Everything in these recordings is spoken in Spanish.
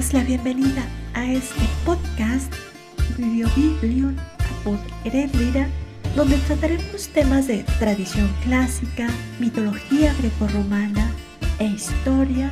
darles la bienvenida a este podcast Bibliobiblion Apod donde trataremos temas de tradición clásica, mitología grecorromana e historia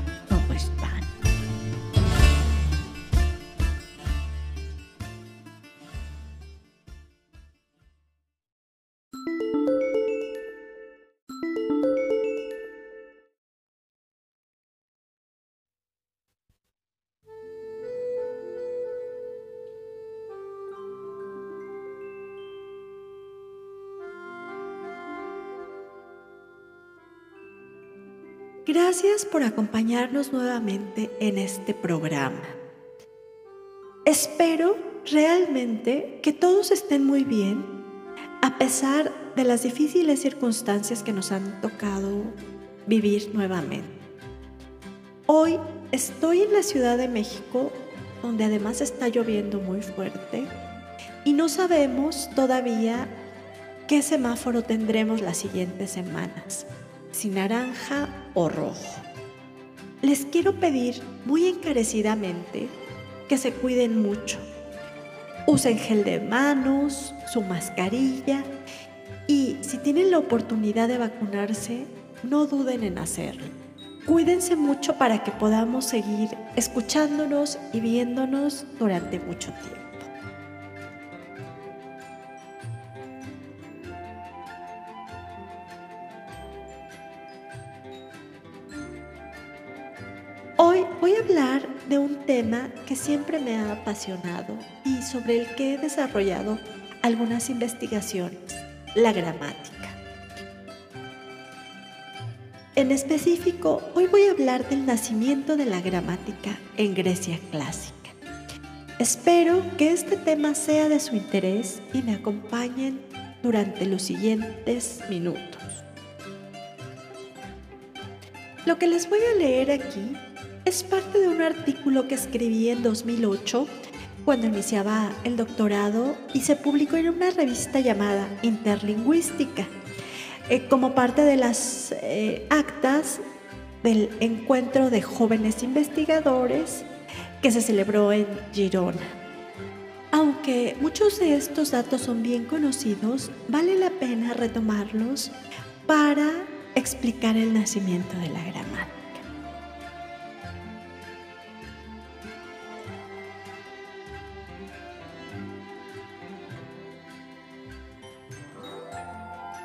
Gracias por acompañarnos nuevamente en este programa. Espero realmente que todos estén muy bien a pesar de las difíciles circunstancias que nos han tocado vivir nuevamente. Hoy estoy en la Ciudad de México, donde además está lloviendo muy fuerte, y no sabemos todavía qué semáforo tendremos las siguientes semanas si naranja o rojo. Les quiero pedir muy encarecidamente que se cuiden mucho. Usen gel de manos, su mascarilla y si tienen la oportunidad de vacunarse, no duden en hacerlo. Cuídense mucho para que podamos seguir escuchándonos y viéndonos durante mucho tiempo. Voy a hablar de un tema que siempre me ha apasionado y sobre el que he desarrollado algunas investigaciones, la gramática. En específico, hoy voy a hablar del nacimiento de la gramática en Grecia clásica. Espero que este tema sea de su interés y me acompañen durante los siguientes minutos. Lo que les voy a leer aquí es parte de un artículo que escribí en 2008 cuando iniciaba el doctorado y se publicó en una revista llamada Interlingüística, eh, como parte de las eh, actas del encuentro de jóvenes investigadores que se celebró en Girona. Aunque muchos de estos datos son bien conocidos, vale la pena retomarlos para explicar el nacimiento de la gramática.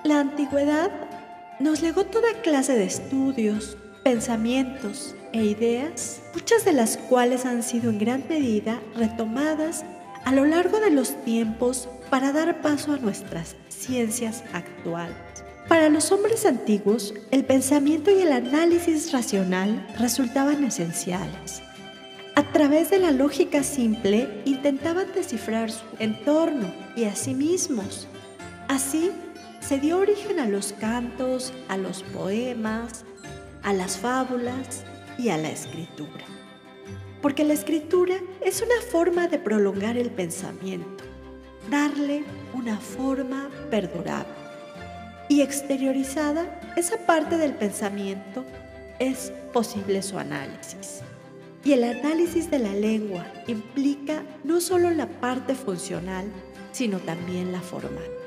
La antigüedad nos legó toda clase de estudios, pensamientos e ideas, muchas de las cuales han sido en gran medida retomadas a lo largo de los tiempos para dar paso a nuestras ciencias actuales. Para los hombres antiguos, el pensamiento y el análisis racional resultaban esenciales. A través de la lógica simple intentaban descifrar su entorno y a sí mismos. Así, se dio origen a los cantos, a los poemas, a las fábulas y a la escritura. Porque la escritura es una forma de prolongar el pensamiento, darle una forma perdurable. Y exteriorizada, esa parte del pensamiento es posible su análisis. Y el análisis de la lengua implica no solo la parte funcional, sino también la formal.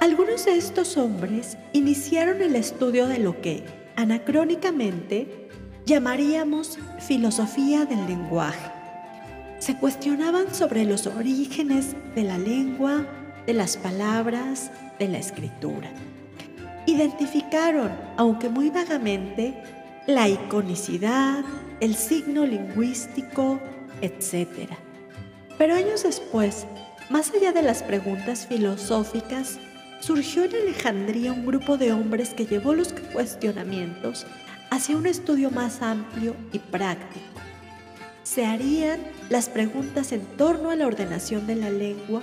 Algunos de estos hombres iniciaron el estudio de lo que, anacrónicamente, llamaríamos filosofía del lenguaje. Se cuestionaban sobre los orígenes de la lengua, de las palabras, de la escritura. Identificaron, aunque muy vagamente, la iconicidad, el signo lingüístico, etc. Pero años después, más allá de las preguntas filosóficas, surgió en Alejandría un grupo de hombres que llevó los cuestionamientos hacia un estudio más amplio y práctico. Se harían las preguntas en torno a la ordenación de la lengua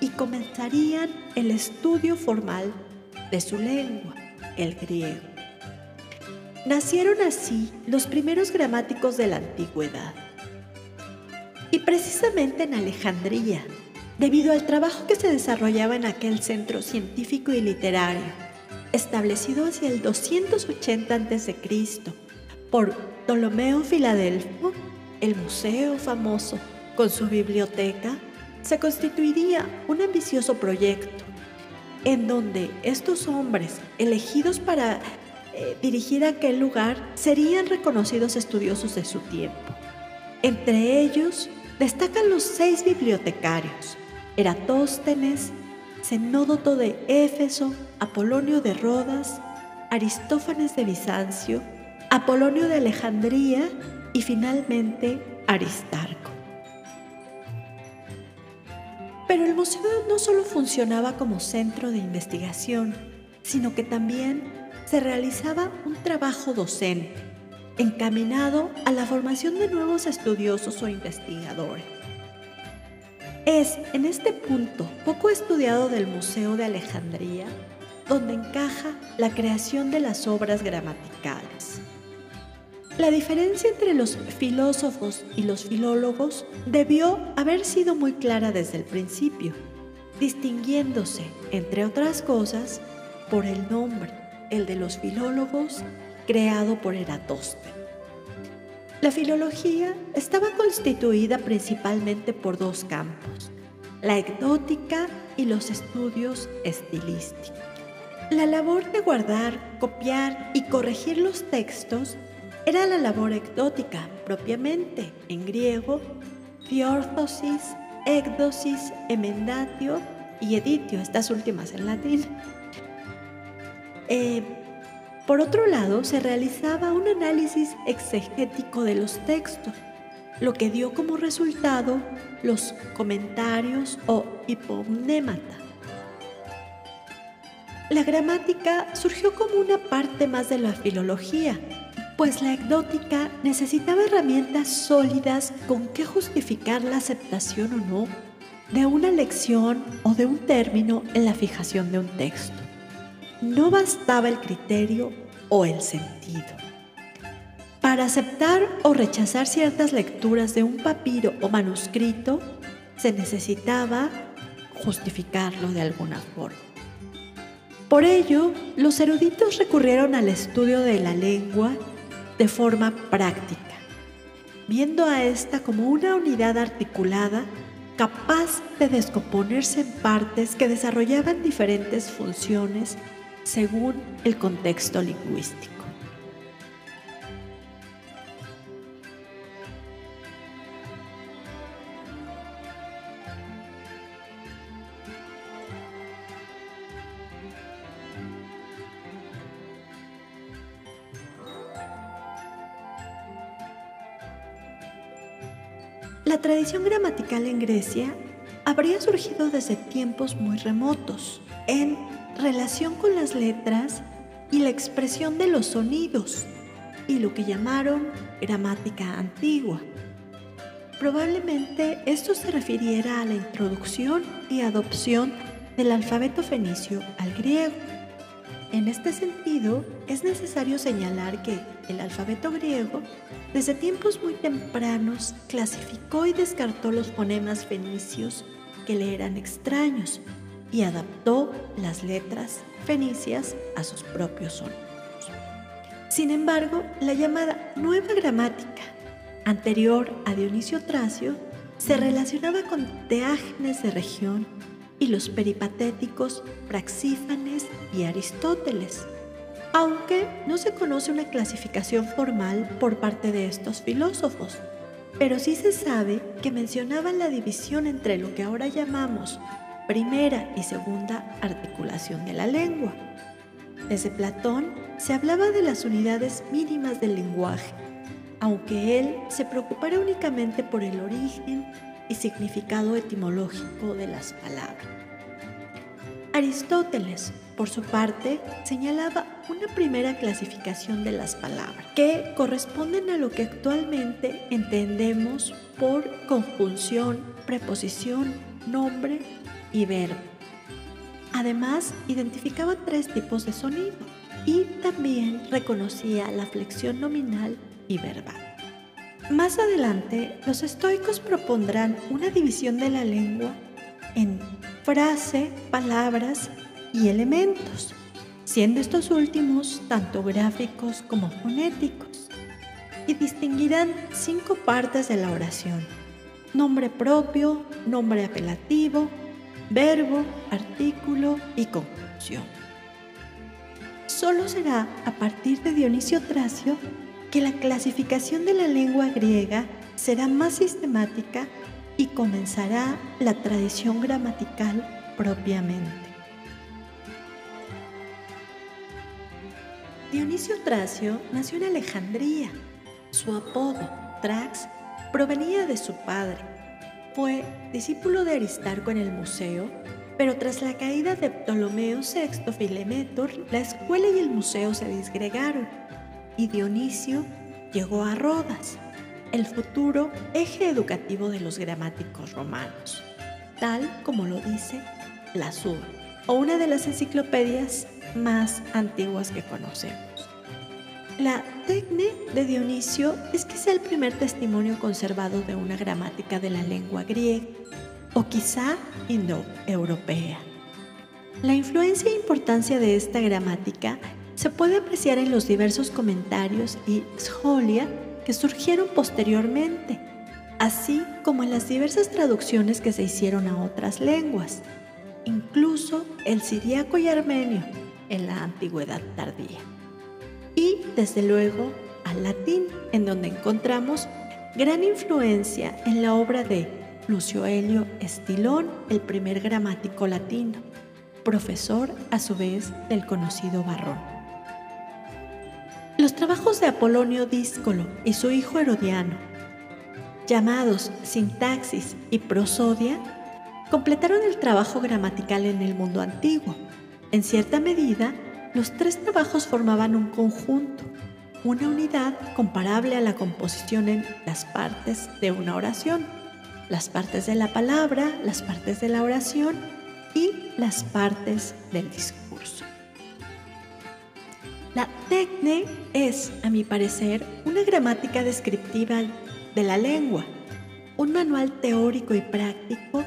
y comenzarían el estudio formal de su lengua, el griego. Nacieron así los primeros gramáticos de la antigüedad. Y precisamente en Alejandría, debido al trabajo que se desarrollaba en aquel centro científico y literario, establecido hacia el 280 a.C. por Ptolomeo Filadelfo, el museo famoso con su biblioteca, se constituiría un ambicioso proyecto en donde estos hombres elegidos para eh, dirigir aquel lugar serían reconocidos estudiosos de su tiempo. Entre ellos destacan los seis bibliotecarios, Eratóstenes, Zenódoto de Éfeso, Apolonio de Rodas, Aristófanes de Bizancio, Apolonio de Alejandría y finalmente Aristarco. Pero el museo no solo funcionaba como centro de investigación, sino que también se realizaba un trabajo docente encaminado a la formación de nuevos estudiosos o investigadores. Es en este punto poco estudiado del Museo de Alejandría donde encaja la creación de las obras gramaticales. La diferencia entre los filósofos y los filólogos debió haber sido muy clara desde el principio, distinguiéndose, entre otras cosas, por el nombre, el de los filólogos, creado por Eratóstenes. La filología estaba constituida principalmente por dos campos, la ecdótica y los estudios estilísticos. La labor de guardar, copiar y corregir los textos era la labor ecdótica propiamente, en griego, diórtosis, ecdosis, emendatio y editio, estas últimas en latín. Eh, por otro lado, se realizaba un análisis exegético de los textos, lo que dio como resultado los comentarios o hipomnémata. La gramática surgió como una parte más de la filología, pues la ecdótica necesitaba herramientas sólidas con que justificar la aceptación o no de una lección o de un término en la fijación de un texto. No bastaba el criterio o el sentido. Para aceptar o rechazar ciertas lecturas de un papiro o manuscrito, se necesitaba justificarlo de alguna forma. Por ello, los eruditos recurrieron al estudio de la lengua de forma práctica, viendo a esta como una unidad articulada capaz de descomponerse en partes que desarrollaban diferentes funciones según el contexto lingüístico. La tradición gramatical en Grecia habría surgido desde tiempos muy remotos, en relación con las letras y la expresión de los sonidos, y lo que llamaron gramática antigua. Probablemente esto se refiriera a la introducción y adopción del alfabeto fenicio al griego. En este sentido, es necesario señalar que el alfabeto griego, desde tiempos muy tempranos, clasificó y descartó los fonemas fenicios que le eran extraños y adaptó las letras fenicias a sus propios sonidos. Sin embargo, la llamada nueva gramática, anterior a Dionisio Tracio, se relacionaba con Teágenes de región y los peripatéticos Praxífanes y Aristóteles, aunque no se conoce una clasificación formal por parte de estos filósofos, pero sí se sabe que mencionaban la división entre lo que ahora llamamos primera y segunda articulación de la lengua. Desde Platón se hablaba de las unidades mínimas del lenguaje, aunque él se preocupara únicamente por el origen y significado etimológico de las palabras. Aristóteles, por su parte, señalaba una primera clasificación de las palabras, que corresponden a lo que actualmente entendemos por conjunción, preposición, nombre Además, identificaba tres tipos de sonido y también reconocía la flexión nominal y verbal. Más adelante, los estoicos propondrán una división de la lengua en frase, palabras y elementos, siendo estos últimos tanto gráficos como fonéticos. y distinguirán cinco partes de la oración. Nombre propio, nombre apelativo, verbo, artículo y conclusión. Solo será a partir de Dionisio Tracio que la clasificación de la lengua griega será más sistemática y comenzará la tradición gramatical propiamente. Dionisio Tracio nació en Alejandría. Su apodo, Trax, provenía de su padre. Fue discípulo de Aristarco en el museo, pero tras la caída de Ptolomeo VI Filemétor, la escuela y el museo se disgregaron y Dionisio llegó a Rodas, el futuro eje educativo de los gramáticos romanos, tal como lo dice la SUR, o una de las enciclopedias más antiguas que conocemos. La tecne de Dionisio es quizá el primer testimonio conservado de una gramática de la lengua griega, o quizá indoeuropea. La influencia e importancia de esta gramática se puede apreciar en los diversos comentarios y scholia que surgieron posteriormente, así como en las diversas traducciones que se hicieron a otras lenguas, incluso el siríaco y armenio en la antigüedad tardía. Y, desde luego, al latín, en donde encontramos gran influencia en la obra de Lucio Helio Estilón, el primer gramático latino, profesor a su vez del conocido Barrón. Los trabajos de Apolonio Díscolo y su hijo Herodiano, llamados Sintaxis y Prosodia, completaron el trabajo gramatical en el mundo antiguo. En cierta medida, los tres trabajos formaban un conjunto, una unidad comparable a la composición en las partes de una oración, las partes de la palabra, las partes de la oración y las partes del discurso. La tecne es, a mi parecer, una gramática descriptiva de la lengua, un manual teórico y práctico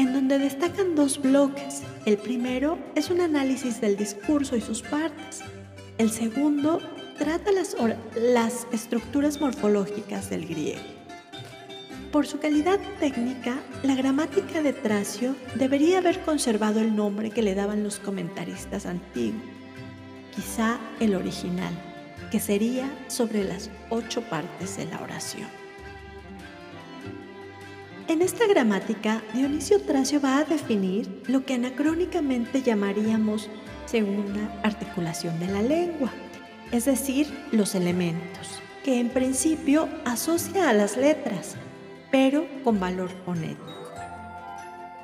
en donde destacan dos bloques. El primero es un análisis del discurso y sus partes. El segundo trata las, las estructuras morfológicas del griego. Por su calidad técnica, la gramática de Tracio debería haber conservado el nombre que le daban los comentaristas antiguos quizá el original, que sería sobre las ocho partes de la oración. En esta gramática, Dionisio Tracio va a definir lo que anacrónicamente llamaríamos segunda articulación de la lengua, es decir, los elementos, que en principio asocia a las letras, pero con valor fonético.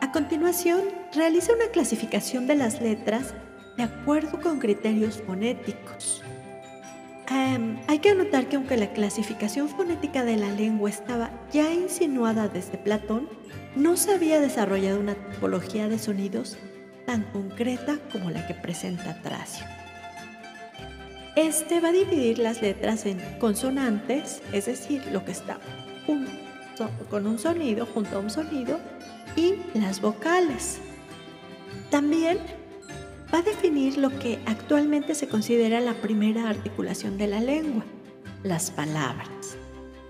A continuación, realiza una clasificación de las letras de acuerdo con criterios fonéticos. Em, hay que anotar que aunque la clasificación fonética de la lengua estaba ya insinuada desde Platón, no se había desarrollado una tipología de sonidos tan concreta como la que presenta Tracio. Este va a dividir las letras en consonantes, es decir, lo que está con un sonido junto a un sonido, y las vocales. También va a definir lo que actualmente se considera la primera articulación de la lengua, las palabras.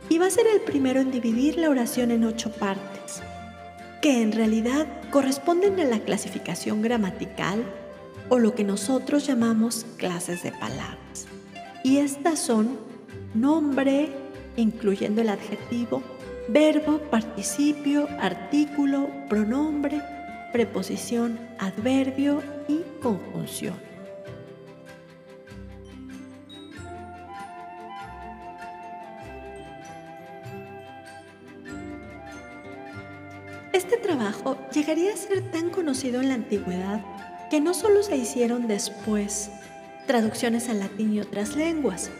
Y va a ser el primero en dividir la oración en ocho partes, que en realidad corresponden a la clasificación gramatical o lo que nosotros llamamos clases de palabras. Y estas son nombre, incluyendo el adjetivo, verbo, participio, artículo, pronombre, preposición, adverbio y conjunción. Este trabajo llegaría a ser tan conocido en la antigüedad que no solo se hicieron después traducciones al latín y otras lenguas,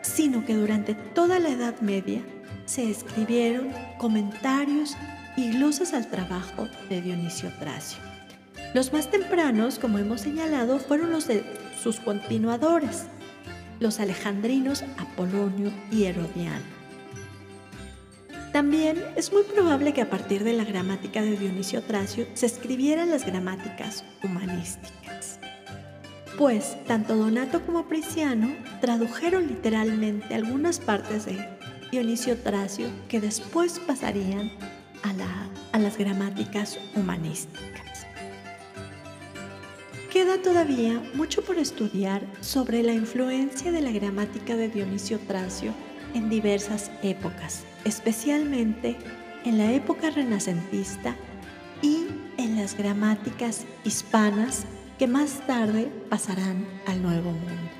sino que durante toda la Edad Media se escribieron comentarios y glosas al trabajo de Dionisio Tracio. Los más tempranos, como hemos señalado, fueron los de sus continuadores, los alejandrinos Apolonio y Herodiano. También es muy probable que a partir de la gramática de Dionisio Tracio se escribieran las gramáticas humanísticas. pues tanto Donato como Prisciano tradujeron literalmente algunas partes de Dionisio Tracio que después pasarían a, a las gramáticas humanísticas. Queda todavía mucho por estudiar sobre la influencia de la gramática de Dionisio Tracio en diversas épocas, especialmente en la época renacentista y en las gramáticas hispanas que más tarde pasarán al Nuevo Mundo.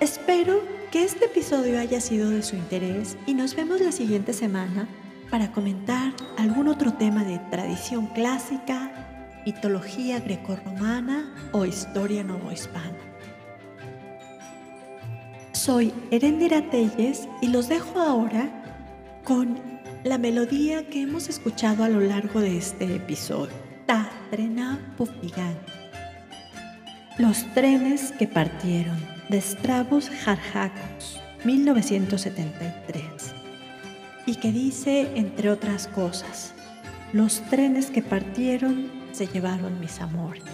Espero que este episodio haya sido de su interés y nos vemos la siguiente semana para comentar algún otro tema de tradición clásica, mitología grecorromana o historia novohispana. Soy Erendira Telles y los dejo ahora con la melodía que hemos escuchado a lo largo de este episodio. Ta trena Pufigan. Los trenes que partieron de Stravos Jarjacos, 1973. Y que dice, entre otras cosas, los trenes que partieron se llevaron mis amores.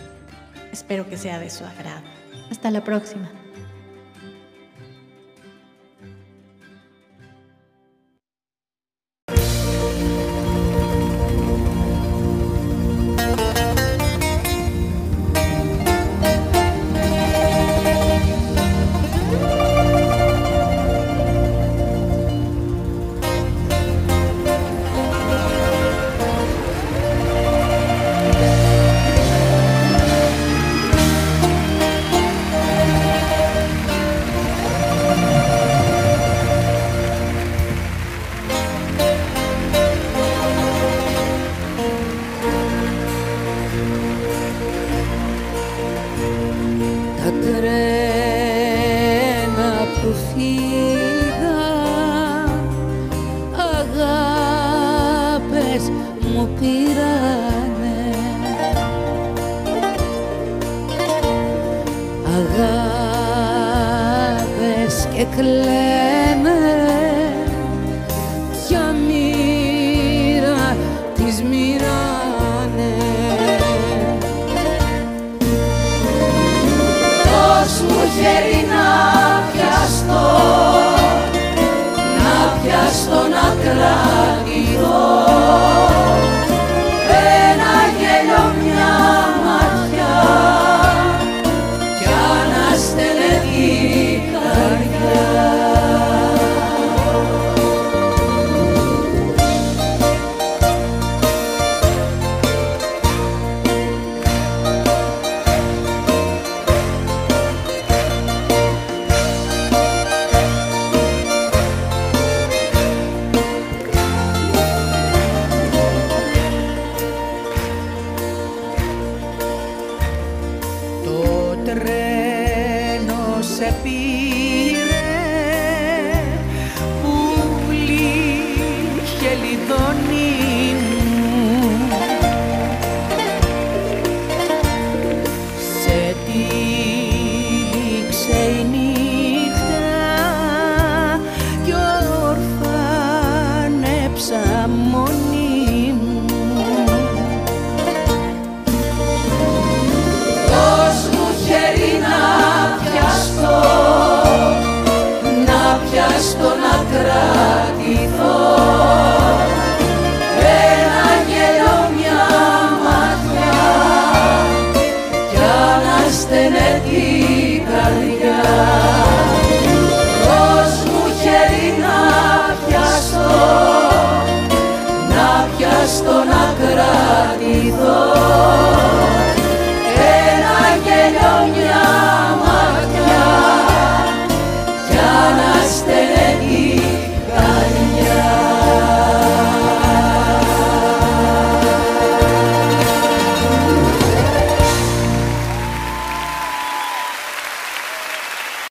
Espero que sea de su agrado. Hasta la próxima. μου πήρανε. Αγάπες και κλαίγες